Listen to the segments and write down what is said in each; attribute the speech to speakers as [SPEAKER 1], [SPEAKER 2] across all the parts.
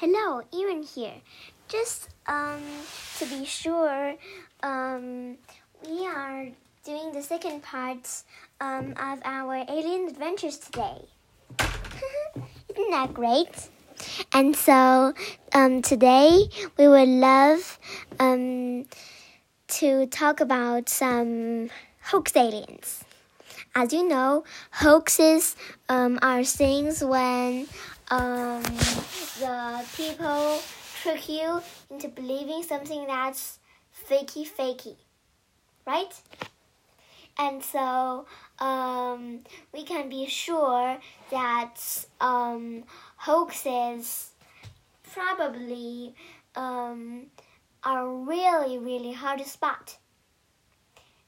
[SPEAKER 1] Hello, Erin here. Just um, to be sure, um, we are doing the second part um, of our alien adventures today. Isn't that great? And so um, today we would love um, to talk about some hoax aliens. As you know, hoaxes um, are things when um, the people trick you into believing something that's fakey fakey, right? And so um, we can be sure that um, hoaxes probably um, are really, really hard to spot.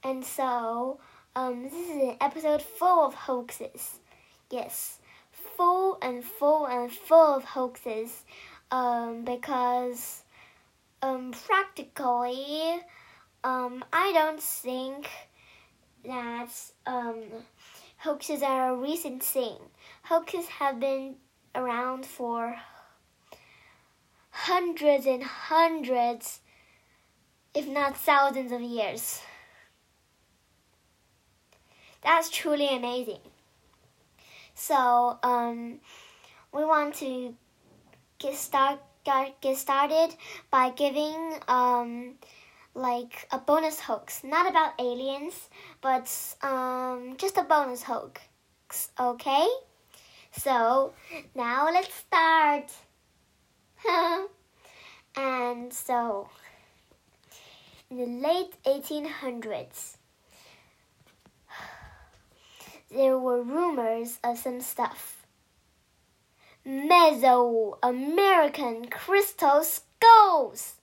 [SPEAKER 1] And so um, this is an episode full of hoaxes. Yes full and full and full of hoaxes um, because um, practically um, I don't think that um, hoaxes are a recent thing. Hoaxes have been around for hundreds and hundreds, if not thousands of years. That's truly amazing. So um, we want to get start get started by giving um, like a bonus hoax, not about aliens, but um, just a bonus hoax. Okay, so now let's start. and so, in the late 1800s, there were rumors of some stuff. Mesoamerican crystal skulls.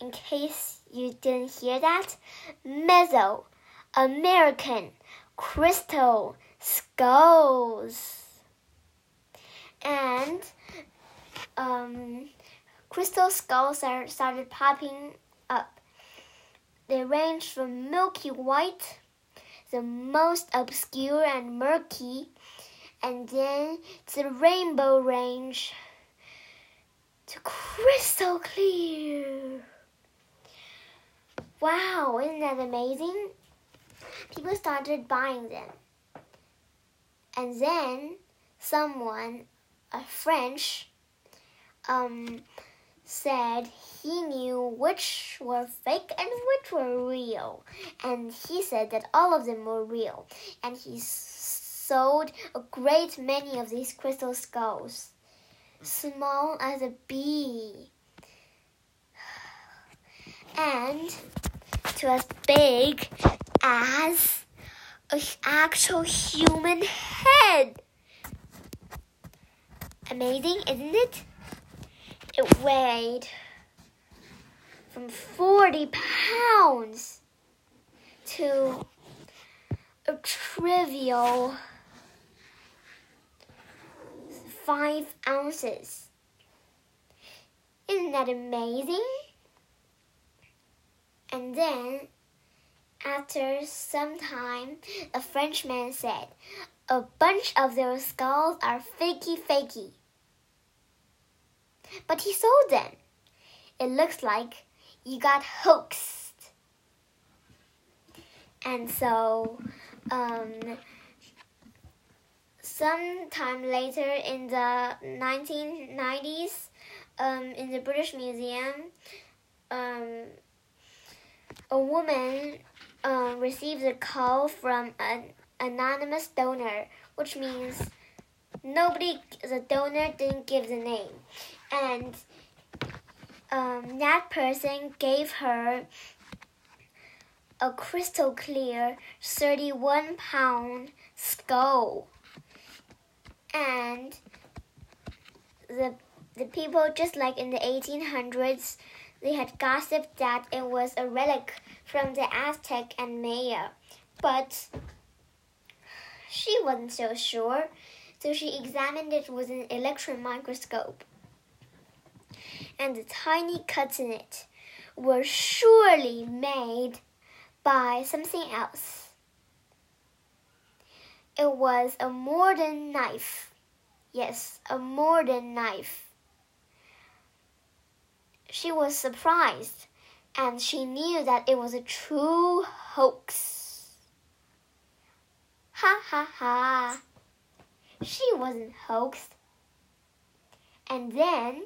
[SPEAKER 1] In case you didn't hear that, Meso American crystal skulls. And um, crystal skulls are started popping up. They range from milky white the most obscure and murky, and then the rainbow range to crystal clear. Wow, isn't that amazing? People started buying them. And then someone, a French, um, said he knew which were fake and which were real. And he said that all of them were real. And he sold a great many of these crystal skulls, small as a bee, and to as big as an actual human head. Amazing, isn't it? It weighed from 40 pounds to a trivial 5 ounces. Isn't that amazing? And then, after some time, a Frenchman said, A bunch of those skulls are fakey fakey but he sold them. It looks like you got hoaxed. And so, um, sometime later in the 1990s, um, in the British Museum, um, a woman um, received a call from an anonymous donor, which means nobody, the donor didn't give the name and um, that person gave her a crystal clear 31 pound skull. And the, the people, just like in the 1800s, they had gossiped that it was a relic from the Aztec and Maya. But she wasn't so sure, so she examined it with an electron microscope and the tiny cuts in it were surely made by something else. It was a modern knife. Yes, a modern knife. she was surprised and she knew that it was a true hoax. Ha ha ha. She wasn't hoaxed. And then,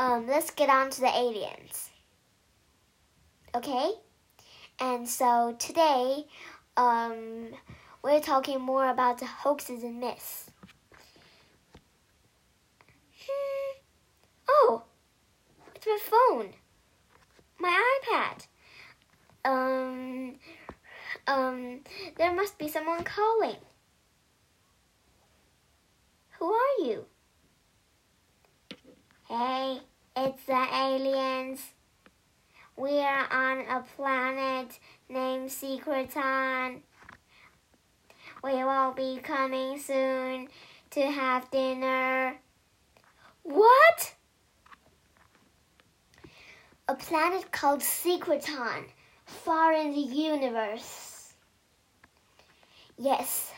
[SPEAKER 1] um, let's get on to the aliens. Okay? And so today, um, we're talking more about the hoaxes and myths. Hmm. Oh, it's my phone. My iPad. Um, um, there must be someone calling. Who are you? Hey, it's the aliens. We are on a planet named Secreton. We will be coming soon to have dinner. What? A planet called Secreton, far in the universe. Yes,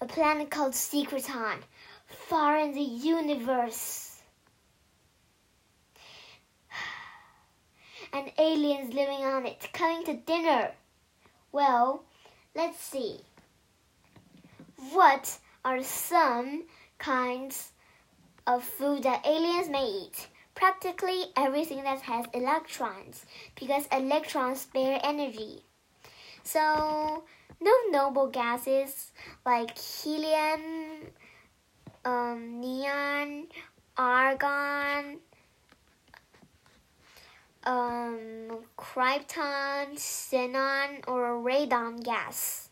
[SPEAKER 1] a planet called Secreton, far in the universe. And aliens living on it, coming to dinner. Well, let's see. What are some kinds of food that aliens may eat? Practically everything that has electrons, because electrons spare energy. So, no noble gases like helium, um, neon, argon, um, krypton, xenon, or radon gas.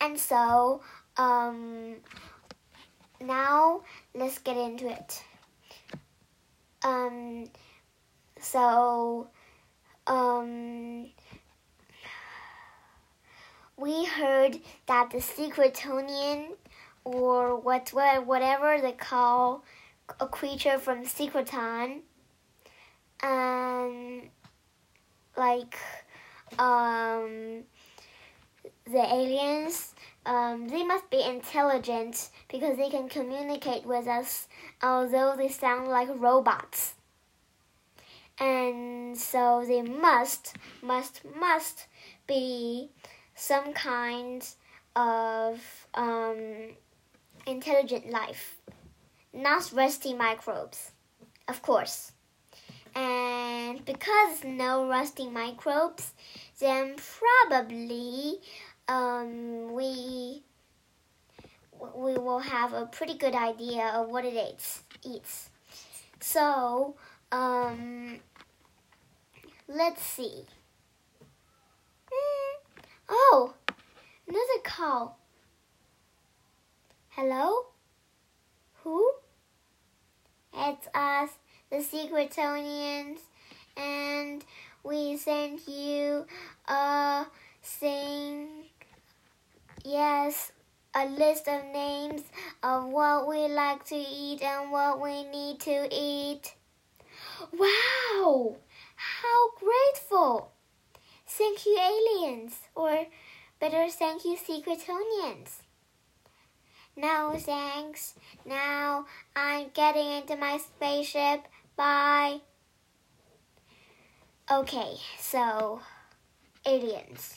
[SPEAKER 1] And so, um, now let's get into it. Um, so, um, we heard that the Secretonian, or what, whatever they call a creature from Secreton, and like um, the aliens, um, they must be intelligent because they can communicate with us, although they sound like robots. And so they must, must, must be some kind of um, intelligent life, not rusty microbes, of course. And because no rusty microbes, then probably um, we we will have a pretty good idea of what it eats. eats. So, um, let's see. Oh, another call. Hello? Who? It's us, the Secretonians, and we sent you a thing. Yes, a list of names of what we like to eat and what we need to eat. Wow! How grateful! Thank you, aliens, or better, thank you, Secretonians. No thanks. Now I'm getting into my spaceship. Bye. Okay, so aliens.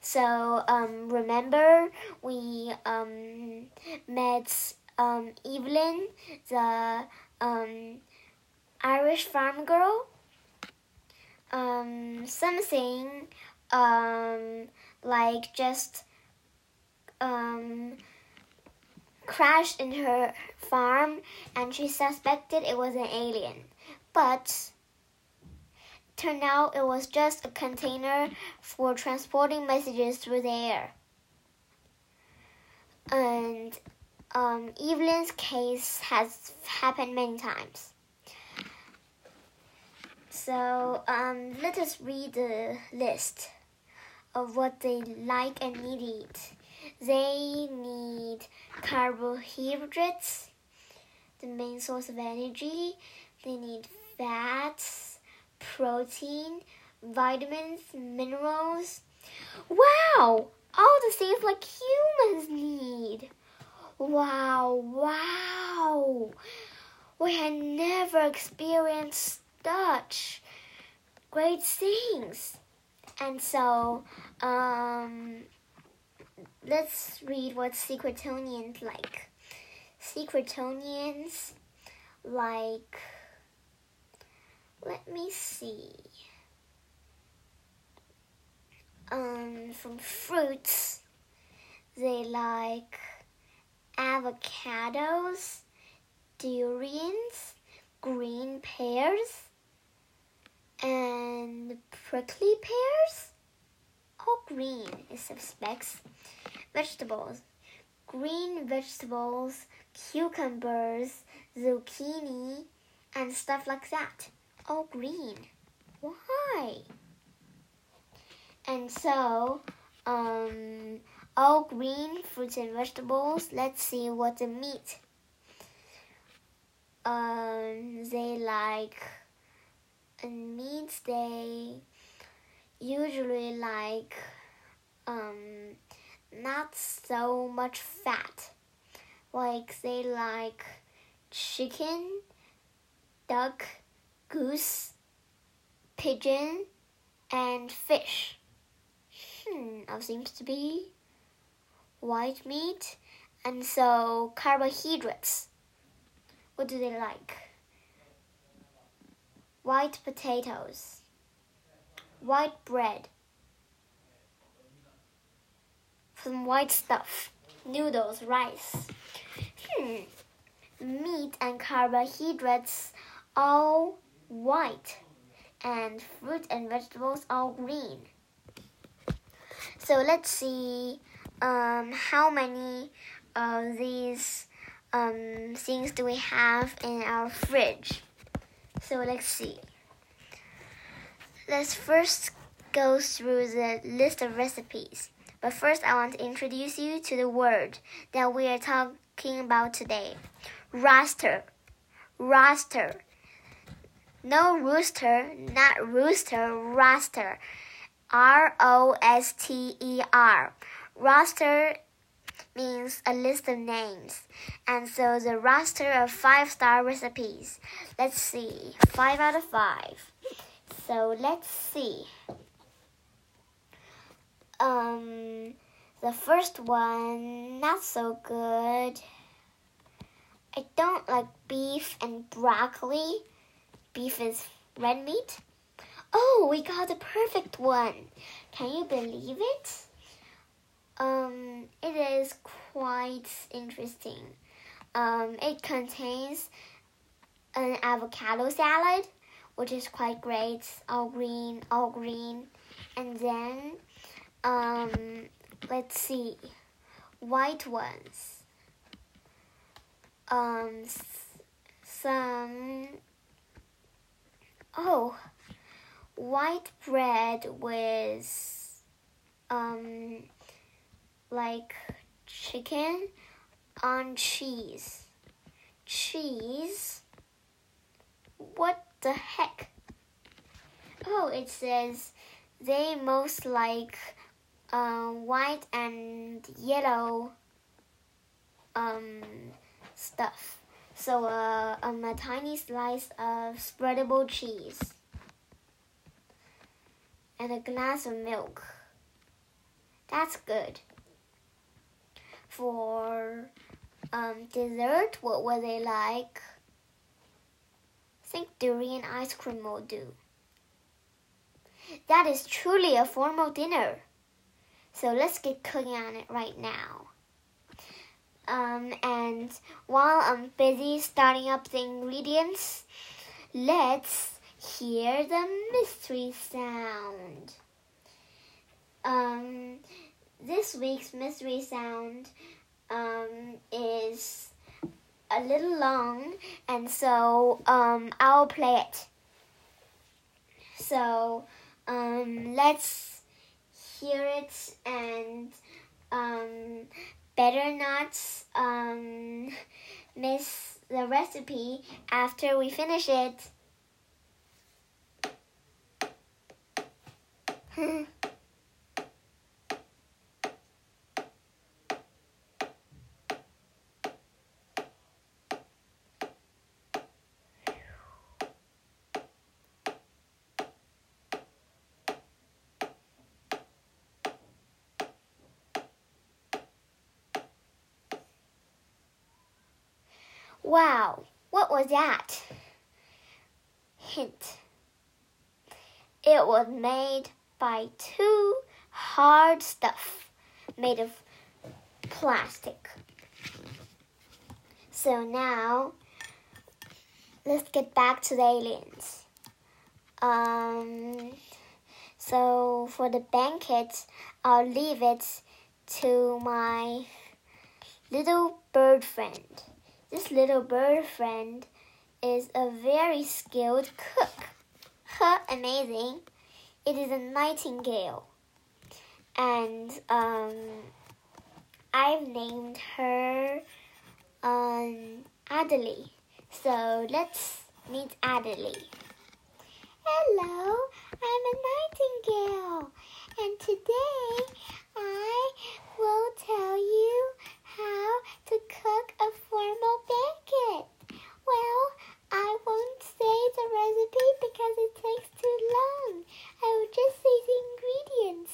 [SPEAKER 1] So um, remember we um, met um, Evelyn, the um, Irish farm girl um, something um, like just um, crashed in her farm and she suspected it was an alien. But turned out it was just a container for transporting messages through the air. And um, Evelyn's case has happened many times. So um, let us read the list of what they like and need to eat. They need carbohydrates, the main source of energy. They need fats, protein, vitamins, minerals. Wow! All the things like humans need. Wow, wow. We had never experienced such great things. And so, um, let's read what Secretonians like. Secretonians like, let me see. Um, from fruits, they like avocados, durians, green pears, and prickly pears. All green is suspects. Vegetables. Green vegetables, cucumbers, zucchini, and stuff like that. All green. Why? And so, um, all green fruits and vegetables. Let's see what the meat. Um, they like and meat. They usually like um not so much fat. Like they like chicken, duck, goose, pigeon, and fish. Hmm, that seems to be white meat, and so carbohydrates. What do they like? White potatoes, white bread, some white stuff, noodles, rice. Hmm. Meat and carbohydrates all white, and fruit and vegetables all green. So let's see um, how many of these um, things do we have in our fridge? So let's see. Let's first go through the list of recipes. But first, I want to introduce you to the word that we are talking about today roster. Roster. No rooster, not rooster, roster. R O S T E R. Roster means a list of names. And so the roster of five star recipes. Let's see. Five out of five. So let's see. Um, the first one, not so good. I don't like beef and broccoli. Beef is red meat. Oh, we got the perfect one. Can you believe it? Um, it is quite interesting. Um, it contains an avocado salad, which is quite great, all green, all green. And then, um, let's see, white ones. Um, some, oh, white bread with, um, like chicken on cheese. Cheese? What the heck? Oh, it says they most like uh, white and yellow um, stuff. So, uh, um, a tiny slice of spreadable cheese and a glass of milk. That's good for um, dessert, what would they like? I think durian ice cream will do. That is truly a formal dinner. So let's get cooking on it right now. Um, and while I'm busy starting up the ingredients, let's hear the mystery sound. Um, this week's mystery sound um, is a little long, and so um, I'll play it. So um, let's it and um, better not um, miss the recipe after we finish it. Wow, what was that? Hint. It was made by two hard stuff made of plastic. So now let's get back to the aliens. Um, so for the banquet, I'll leave it to my little bird friend. This little bird friend is a very skilled cook. Huh, amazing. It is a nightingale. And um, I've named her um, Adelie. So let's meet Adelie.
[SPEAKER 2] Hello, I'm a nightingale, and today I will tell you how to cook a formal banquet. Well, I won't say the recipe because it takes too long. I will just say the ingredients.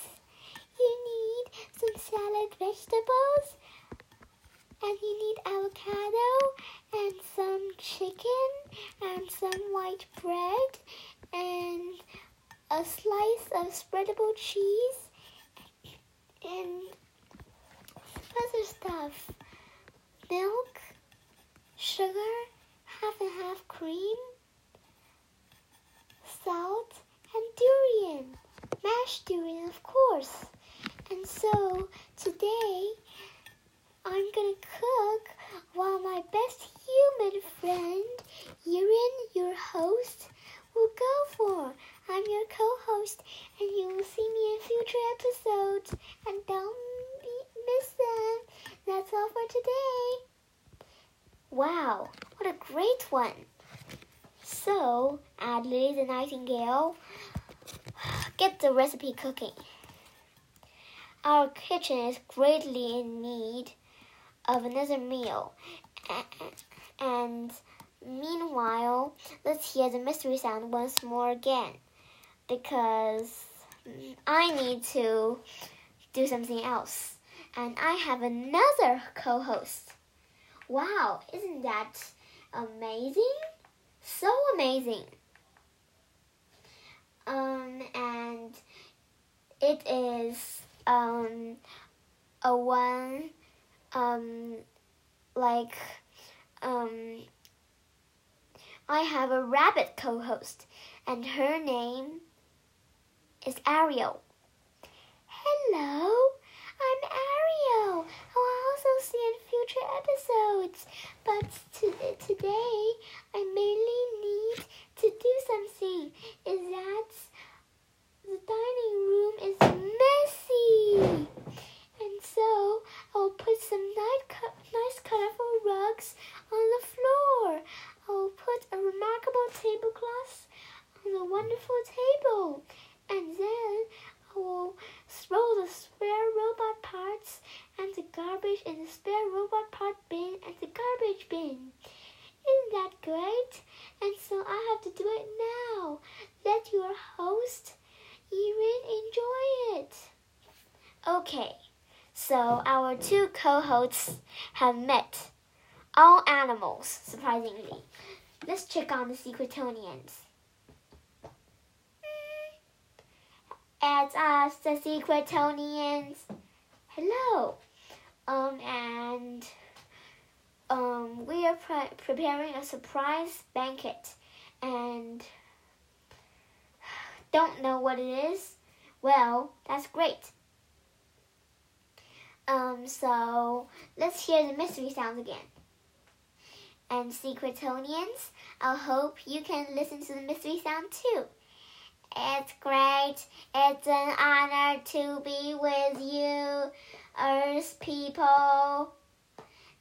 [SPEAKER 2] You need some salad vegetables, and you need avocado, and some chicken, and some white bread, and a slice of spreadable cheese and other stuff. Milk, sugar, half and half cream, salt, and durian. Mashed durian, of course. And so today I'm gonna cook while my best human friend, Yirin, your host, will go for. I'm your co-host, and you will see me in future episodes. And don't miss them. That's all for today.
[SPEAKER 1] Wow, what a great one! So, Adley the Nightingale, get the recipe cooking. Our kitchen is greatly in need of another meal, and Meanwhile, let's hear the mystery sound once more again because I need to do something else. And I have another co host. Wow, isn't that amazing? So amazing. Um, and it is um, a one um, like um, I have a rabbit co host, and her name is Ariel.
[SPEAKER 2] Hello, I'm Ariel. I'll also see in future episodes, but to, today I mainly need to do something. Is that the dining room is messy, and so I'll put some nice, colorful rugs on the floor. I'll put a remarkable tablecloth on the wonderful table, and then I will throw the spare robot parts and the garbage in the spare robot part bin and the garbage bin. Isn't that great? And so I have to do it now. Let your host, Erin, enjoy it.
[SPEAKER 1] Okay, so our two co hosts have met all animals, surprisingly. Let's check on the Secretonians. It's us, the Secretonians. Hello. Um, and um, we are pre preparing a surprise banquet, and don't know what it is. Well, that's great. Um, so let's hear the mystery sounds again and Secretonians. I hope you can listen to the mystery sound too. It's great. It's an honor to be with you, Earth people.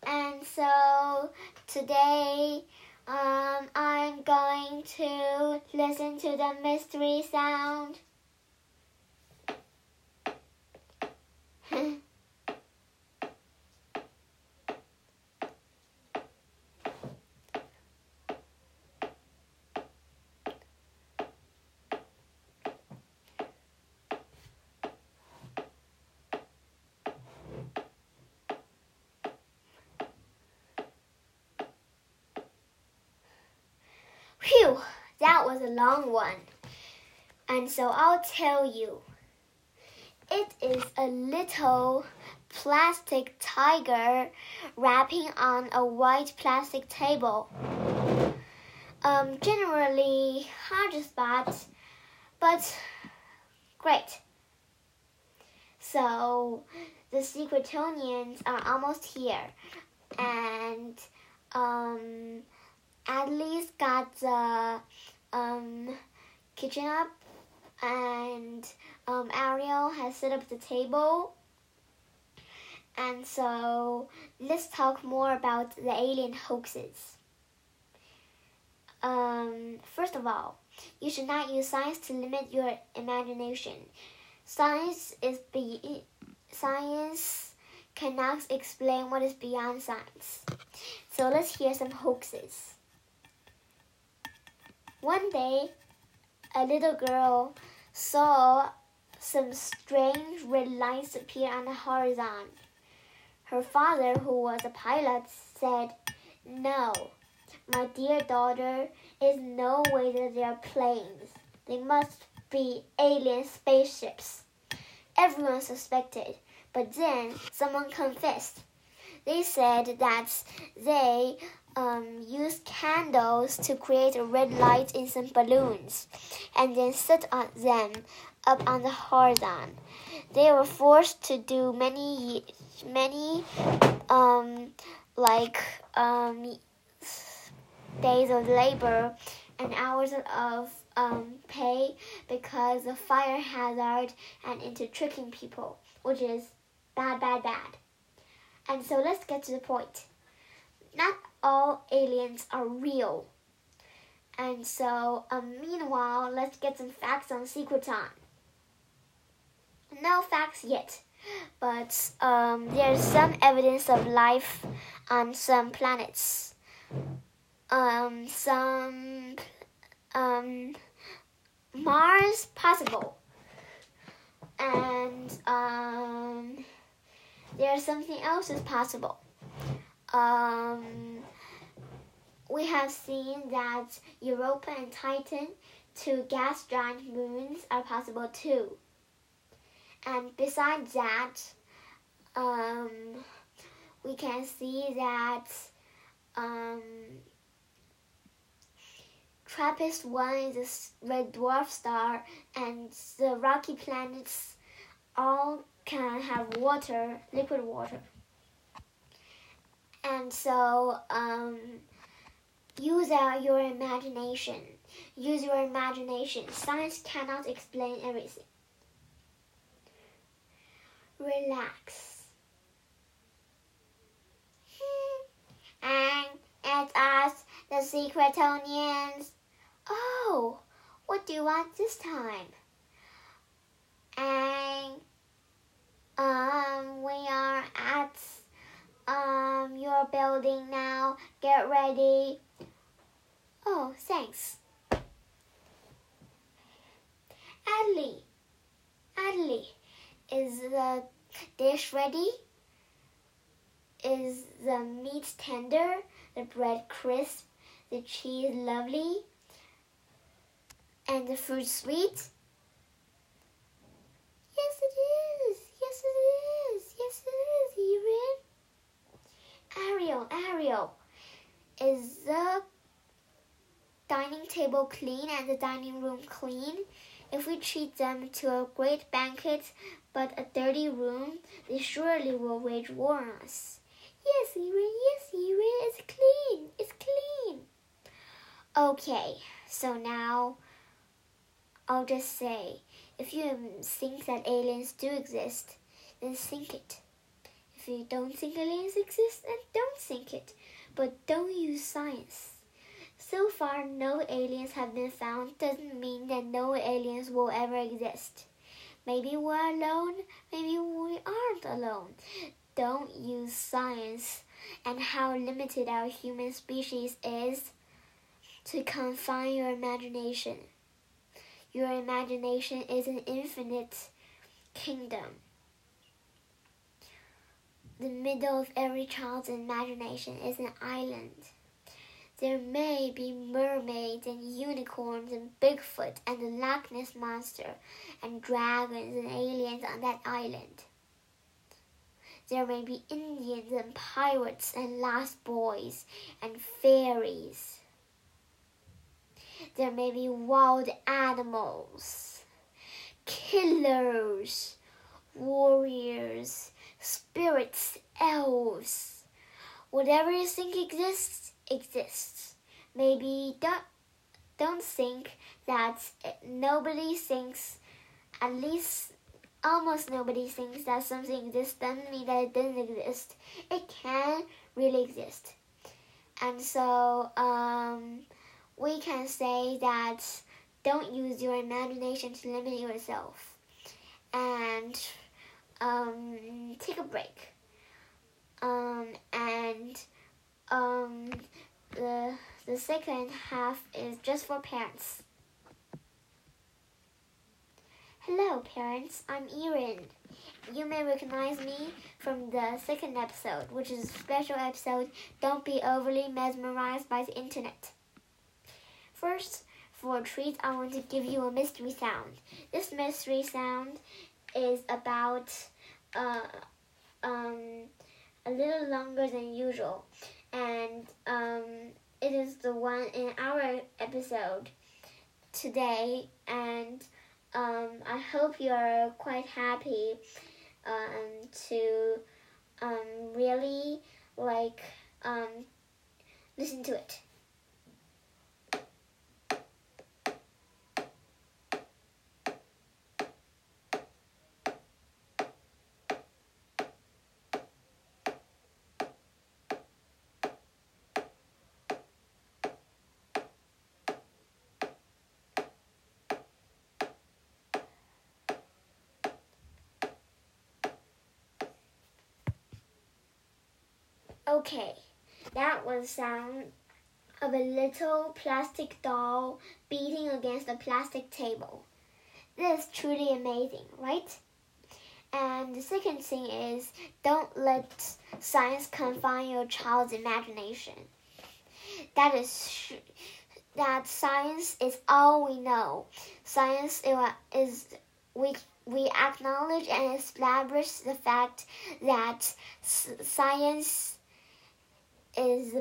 [SPEAKER 1] And so today, um, I'm going to listen to the mystery sound. Was a long one. And so I'll tell you. It is a little plastic tiger wrapping on a white plastic table. Um, generally hard to spot, but great. So the Secretonians are almost here, and um, Adley's got the um, kitchen up, and um, Ariel has set up the table. And so let's talk more about the alien hoaxes. Um, first of all, you should not use science to limit your imagination. Science is be science cannot explain what is beyond science. So let's hear some hoaxes. One day, a little girl saw some strange red lights appear on the horizon. Her father, who was a pilot, said, No, my dear daughter, is no way that they are planes. They must be alien spaceships. Everyone suspected, but then someone confessed. They said that they um, used candles to create a red light in some balloons and then set on them up on the horizon. They were forced to do many, many, um, like, um, days of labor and hours of um, pay because of fire hazard and into tricking people, which is bad, bad, bad. And so let's get to the point. Not all aliens are real. And so, um, meanwhile, let's get some facts on Secreton. No facts yet, but um, there's some evidence of life on some planets. Um, some um, Mars possible, and um, there's something else is possible. Um, we have seen that Europa and Titan, two gas giant moons, are possible too. And besides that, um, we can see that um, TRAPPIST 1 is a red dwarf star, and the rocky planets all can have water, liquid water. And so, um, use out your imagination. Use your imagination. Science cannot explain everything. Relax. and it's us, the Secretonians. Oh, what do you want this time? And um, we are at um your building now. Get ready. Oh, thanks. Adley, Adley, is the dish ready? Is the meat tender? The bread crisp? The cheese lovely? And the fruit sweet? Yes, it is. Yes, it is. Yes, it is, Erin. Ariel, Ariel, is the dining table clean and the dining room clean? If we treat them to a great banquet but a dirty room, they surely will wage war on us. Yes, Erin, yes, Erin, it's clean, it's clean. Okay, so now I'll just say if you think that aliens do exist, then think it. Don't think aliens exist, then don't think it. But don't use science. So far, no aliens have been found doesn't mean that no aliens will ever exist. Maybe we're alone, maybe we aren't alone. Don't use science and how limited our human species is to confine your imagination. Your imagination is an infinite kingdom. The middle of every child's imagination is an island. There may be mermaids and unicorns and Bigfoot and the Loch Ness Monster and dragons and aliens on that island. There may be Indians and pirates and lost boys and fairies. There may be wild animals, killers, warriors, spirits, elves. Whatever you think exists, exists. Maybe don't, don't think that nobody thinks, at least almost nobody thinks that something exists doesn't mean that it doesn't exist. It can really exist. And so um, we can say that don't use your imagination to limit yourself. And um, take a break. Um, and um, the, the second half is just for parents. Hello, parents. I'm Erin. You may recognize me from the second episode, which is a special episode Don't Be Overly Mesmerized by the Internet. First, for a treat, I want to give you a mystery sound. This mystery sound is about uh, um, a little longer than usual, and um, it is the one in our episode today, and um, I hope you're quite happy um, to um, really like um, listen to it. Okay, that was sound of a little plastic doll beating against a plastic table. This is truly amazing, right? And the second thing is don't let science confine your child's imagination. That is that science is all we know. Science is we we acknowledge and establish the fact that science is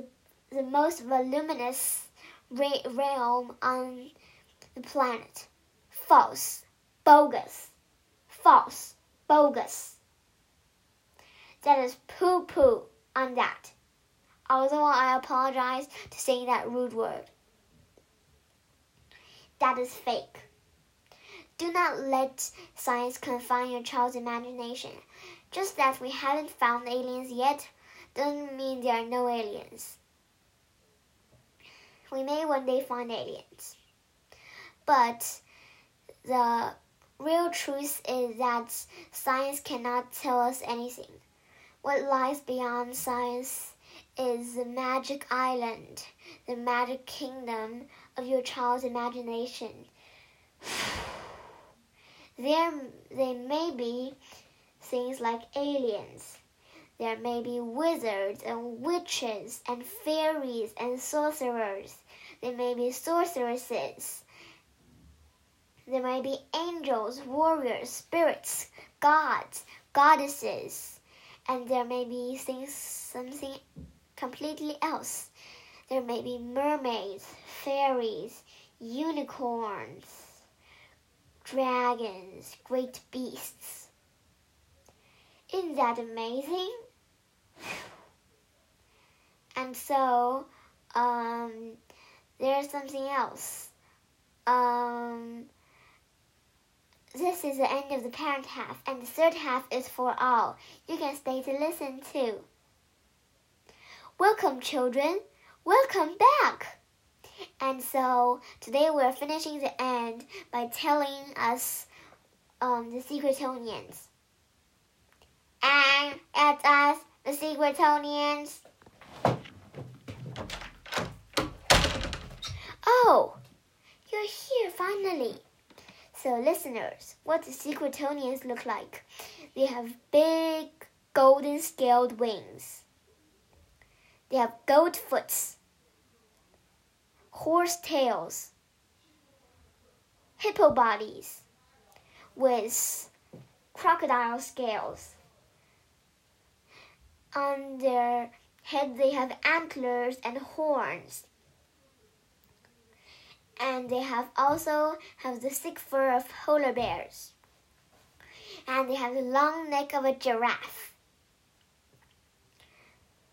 [SPEAKER 1] the, most voluminous realm on the planet. False, bogus, false, bogus. That is poo poo on that. Although I apologize to saying that rude word. That is fake. Do not let science confine your child's imagination. Just that we haven't found aliens yet doesn't mean there are no aliens. We may one day find aliens. But the real truth is that science cannot tell us anything. What lies beyond science is the magic island, the magic kingdom of your child's imagination. There, they may be things like aliens, there may be wizards and witches and fairies and sorcerers. There may be sorceresses. There may be angels, warriors, spirits, gods, goddesses, and there may be things, something completely else. There may be mermaids, fairies, unicorns, dragons, great beasts. Isn't that amazing? And so, um, there's something else. Um, this is the end of the parent half, and the third half is for all. You can stay to listen too. Welcome, children. Welcome back. And so today we're finishing the end by telling us um, the Secretonians. And it's us, the Secretonians. Oh, you're here finally. So, listeners, what do Secretonians look like? They have big golden scaled wings. They have gold foots. horse tails, hippo bodies with crocodile scales. On their head, they have antlers and horns. And they have also have the thick fur of polar bears. And they have the long neck of a giraffe.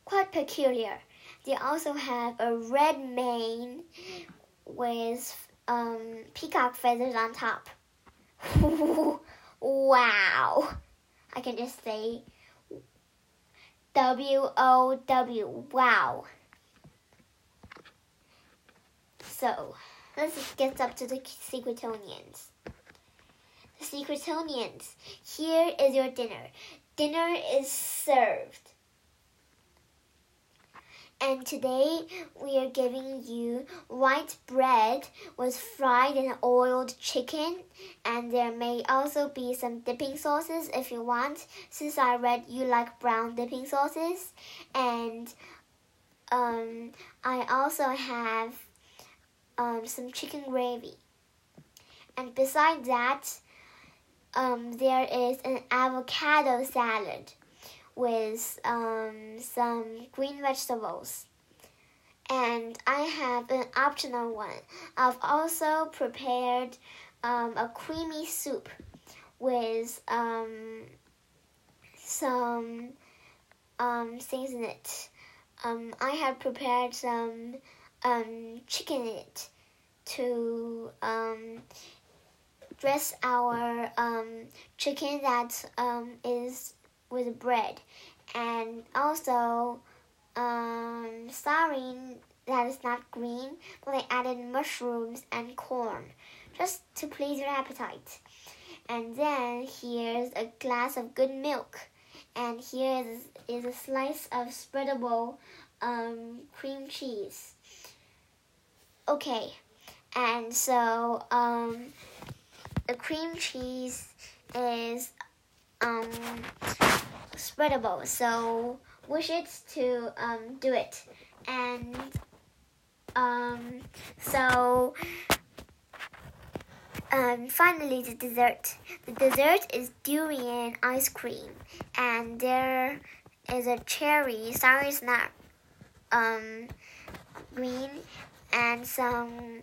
[SPEAKER 1] Quite peculiar. They also have a red mane with um, peacock feathers on top. wow. I can just say W O W. Wow. So, let's get up to the Secretonians. The Secretonians, here is your dinner. Dinner is served. And today we are giving you white bread with fried and oiled chicken. And there may also be some dipping sauces if you want, since I read you like brown dipping sauces. And um, I also have um, some chicken gravy. And beside that, um, there is an avocado salad with um, some green vegetables. And I have an optional one. I've also prepared um, a creamy soup with um, some um, things in it. Um, I have prepared some um, chicken in it to um, dress our um, chicken that um, is with bread, and also um, that is not green, but they added mushrooms and corn just to please your appetite. And then here's a glass of good milk, and here is, is a slice of spreadable um, cream cheese. Okay, and so um, the cream cheese is um, spreadable. So wish it to um, do it. And um, so um, finally, the dessert. The dessert is durian ice cream, and there is a cherry. Sorry, it's not um, green, and some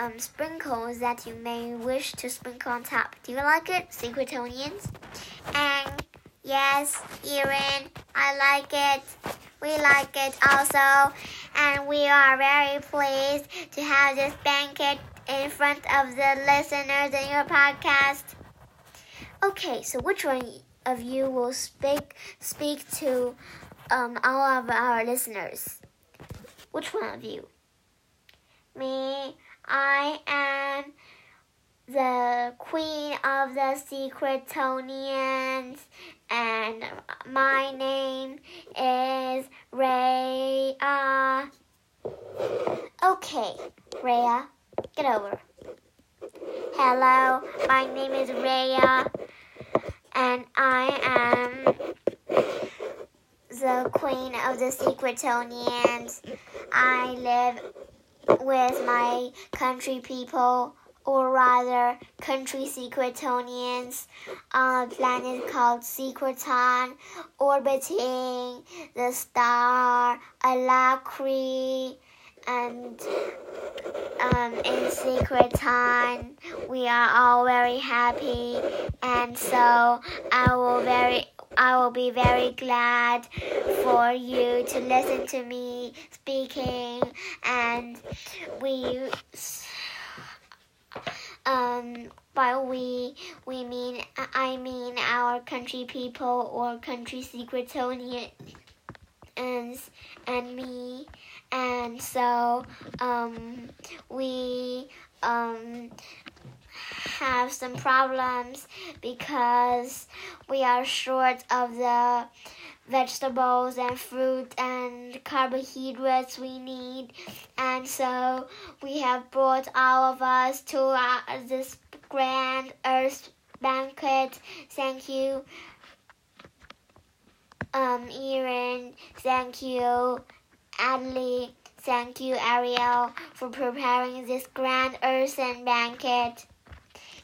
[SPEAKER 1] um, sprinkles that you may wish to sprinkle on top. Do you like it, Secretonians? And yes, Erin, I like it. We like it also, and we are very pleased to have this banquet in front of the listeners in your podcast. Okay, so which one of you will speak speak to um, all of our listeners? Which one of you? Me. I am the queen of the Secretonians, and my name is Rhea. Okay, Rhea, get over. Hello, my name is Rhea, and I am the queen of the Secretonians. I live with my country people, or rather, country Secretonians, on a planet called Secreton, orbiting the star Alacri. And um, in Secreton, we are all very happy, and so I will very I will be very glad for you to listen to me speaking and we um by we we mean I mean our country people or country secretonians and me. And so um we um have some problems because we are short of the vegetables and fruit and carbohydrates we need. And so we have brought all of us to uh, this grand earth banquet. Thank you. Um, Erin, thank you, Adley, Thank you, Ariel, for preparing this grand earthen banquet.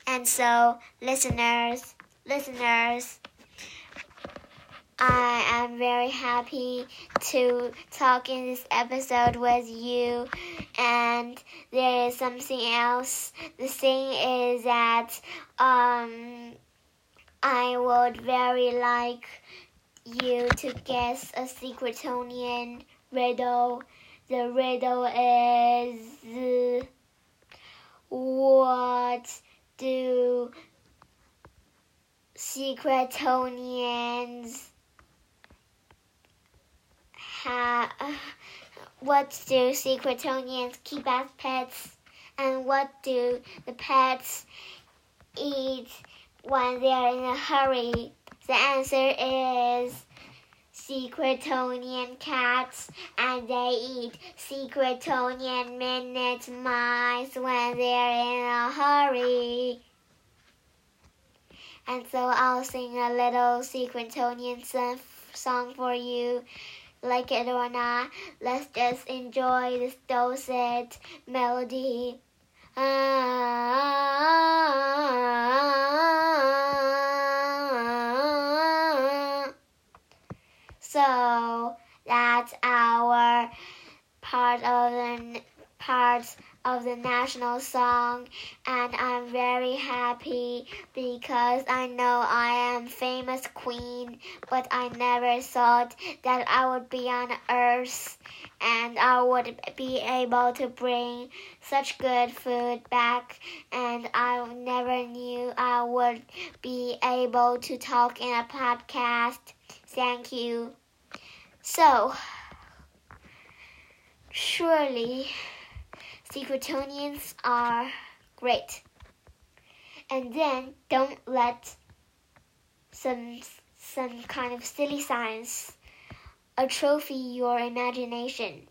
[SPEAKER 1] And so, listeners, listeners, I am very happy to talk in this episode with you. And there is something else. The thing is that um, I would very like you to guess a Secretonian riddle. The riddle is what do Secretonians have? What do Secretonians keep as pets? And what do the pets eat when they're in a hurry? The answer is Secretonian cats, and they eat Secretonian minute mice when they're in a hurry. And so I'll sing a little Secretonian song for you. Like it or not, let's just enjoy this dulcet melody. Ah, ah, ah, So that's our part of the parts of the national song and I'm very happy because I know I am famous queen but I never thought that I would be on earth and I would be able to bring such good food back and I never knew I would be able to talk in a podcast. Thank you. So, surely Secretonians are great. And then don't let some some kind of silly science atrophy your imagination.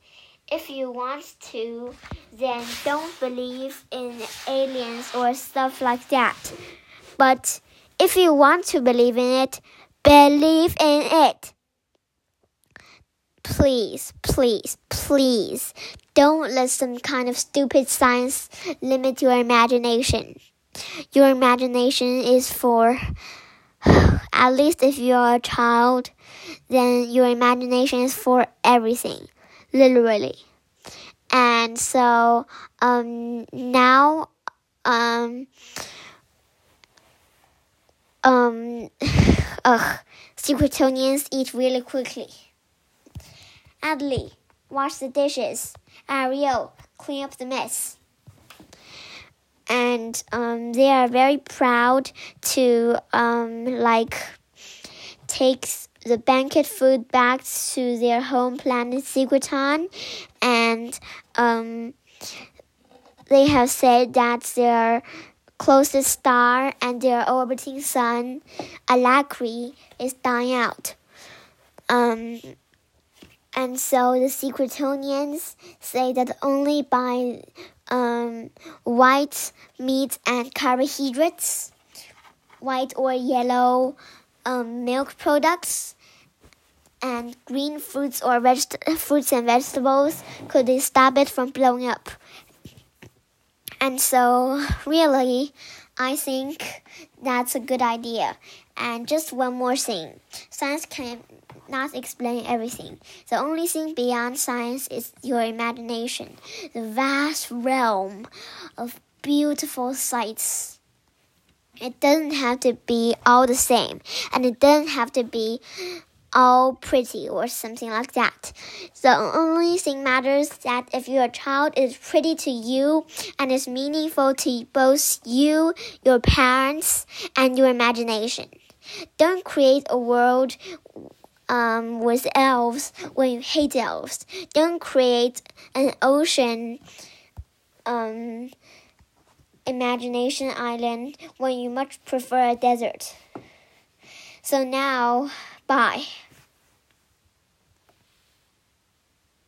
[SPEAKER 1] If you want to, then don't believe in aliens or stuff like that. But if you want to believe in it, believe in it please, please, please don't let some kind of stupid science limit your imagination. Your imagination is for, at least if you're a child, then your imagination is for everything, literally. And so, um, now, um, um, ugh, Secretonians eat really quickly. Adley, wash the dishes. Ariel, clean up the mess. And um, they are very proud to um, like take the banquet food back to their home planet Secreton, and um, they have said that their closest star and their orbiting sun, Alacri, is dying out. Um, and so the Secretonians say that only by um, white meat and carbohydrates, white or yellow um, milk products, and green fruits or veg- fruits and vegetables could they stop it from blowing up. And so, really, I think that's a good idea. And just one more thing science can not explain everything. The only thing beyond science is your imagination, the vast realm of beautiful sights. It doesn't have to be all the same, and it doesn't have to be all pretty or something like that. The only thing matters that if your child is pretty to you and is meaningful to both you, your parents, and your imagination. Don't create a world um, with elves when you hate elves. Don't create an ocean um, imagination island when you much prefer a desert. So now, bye.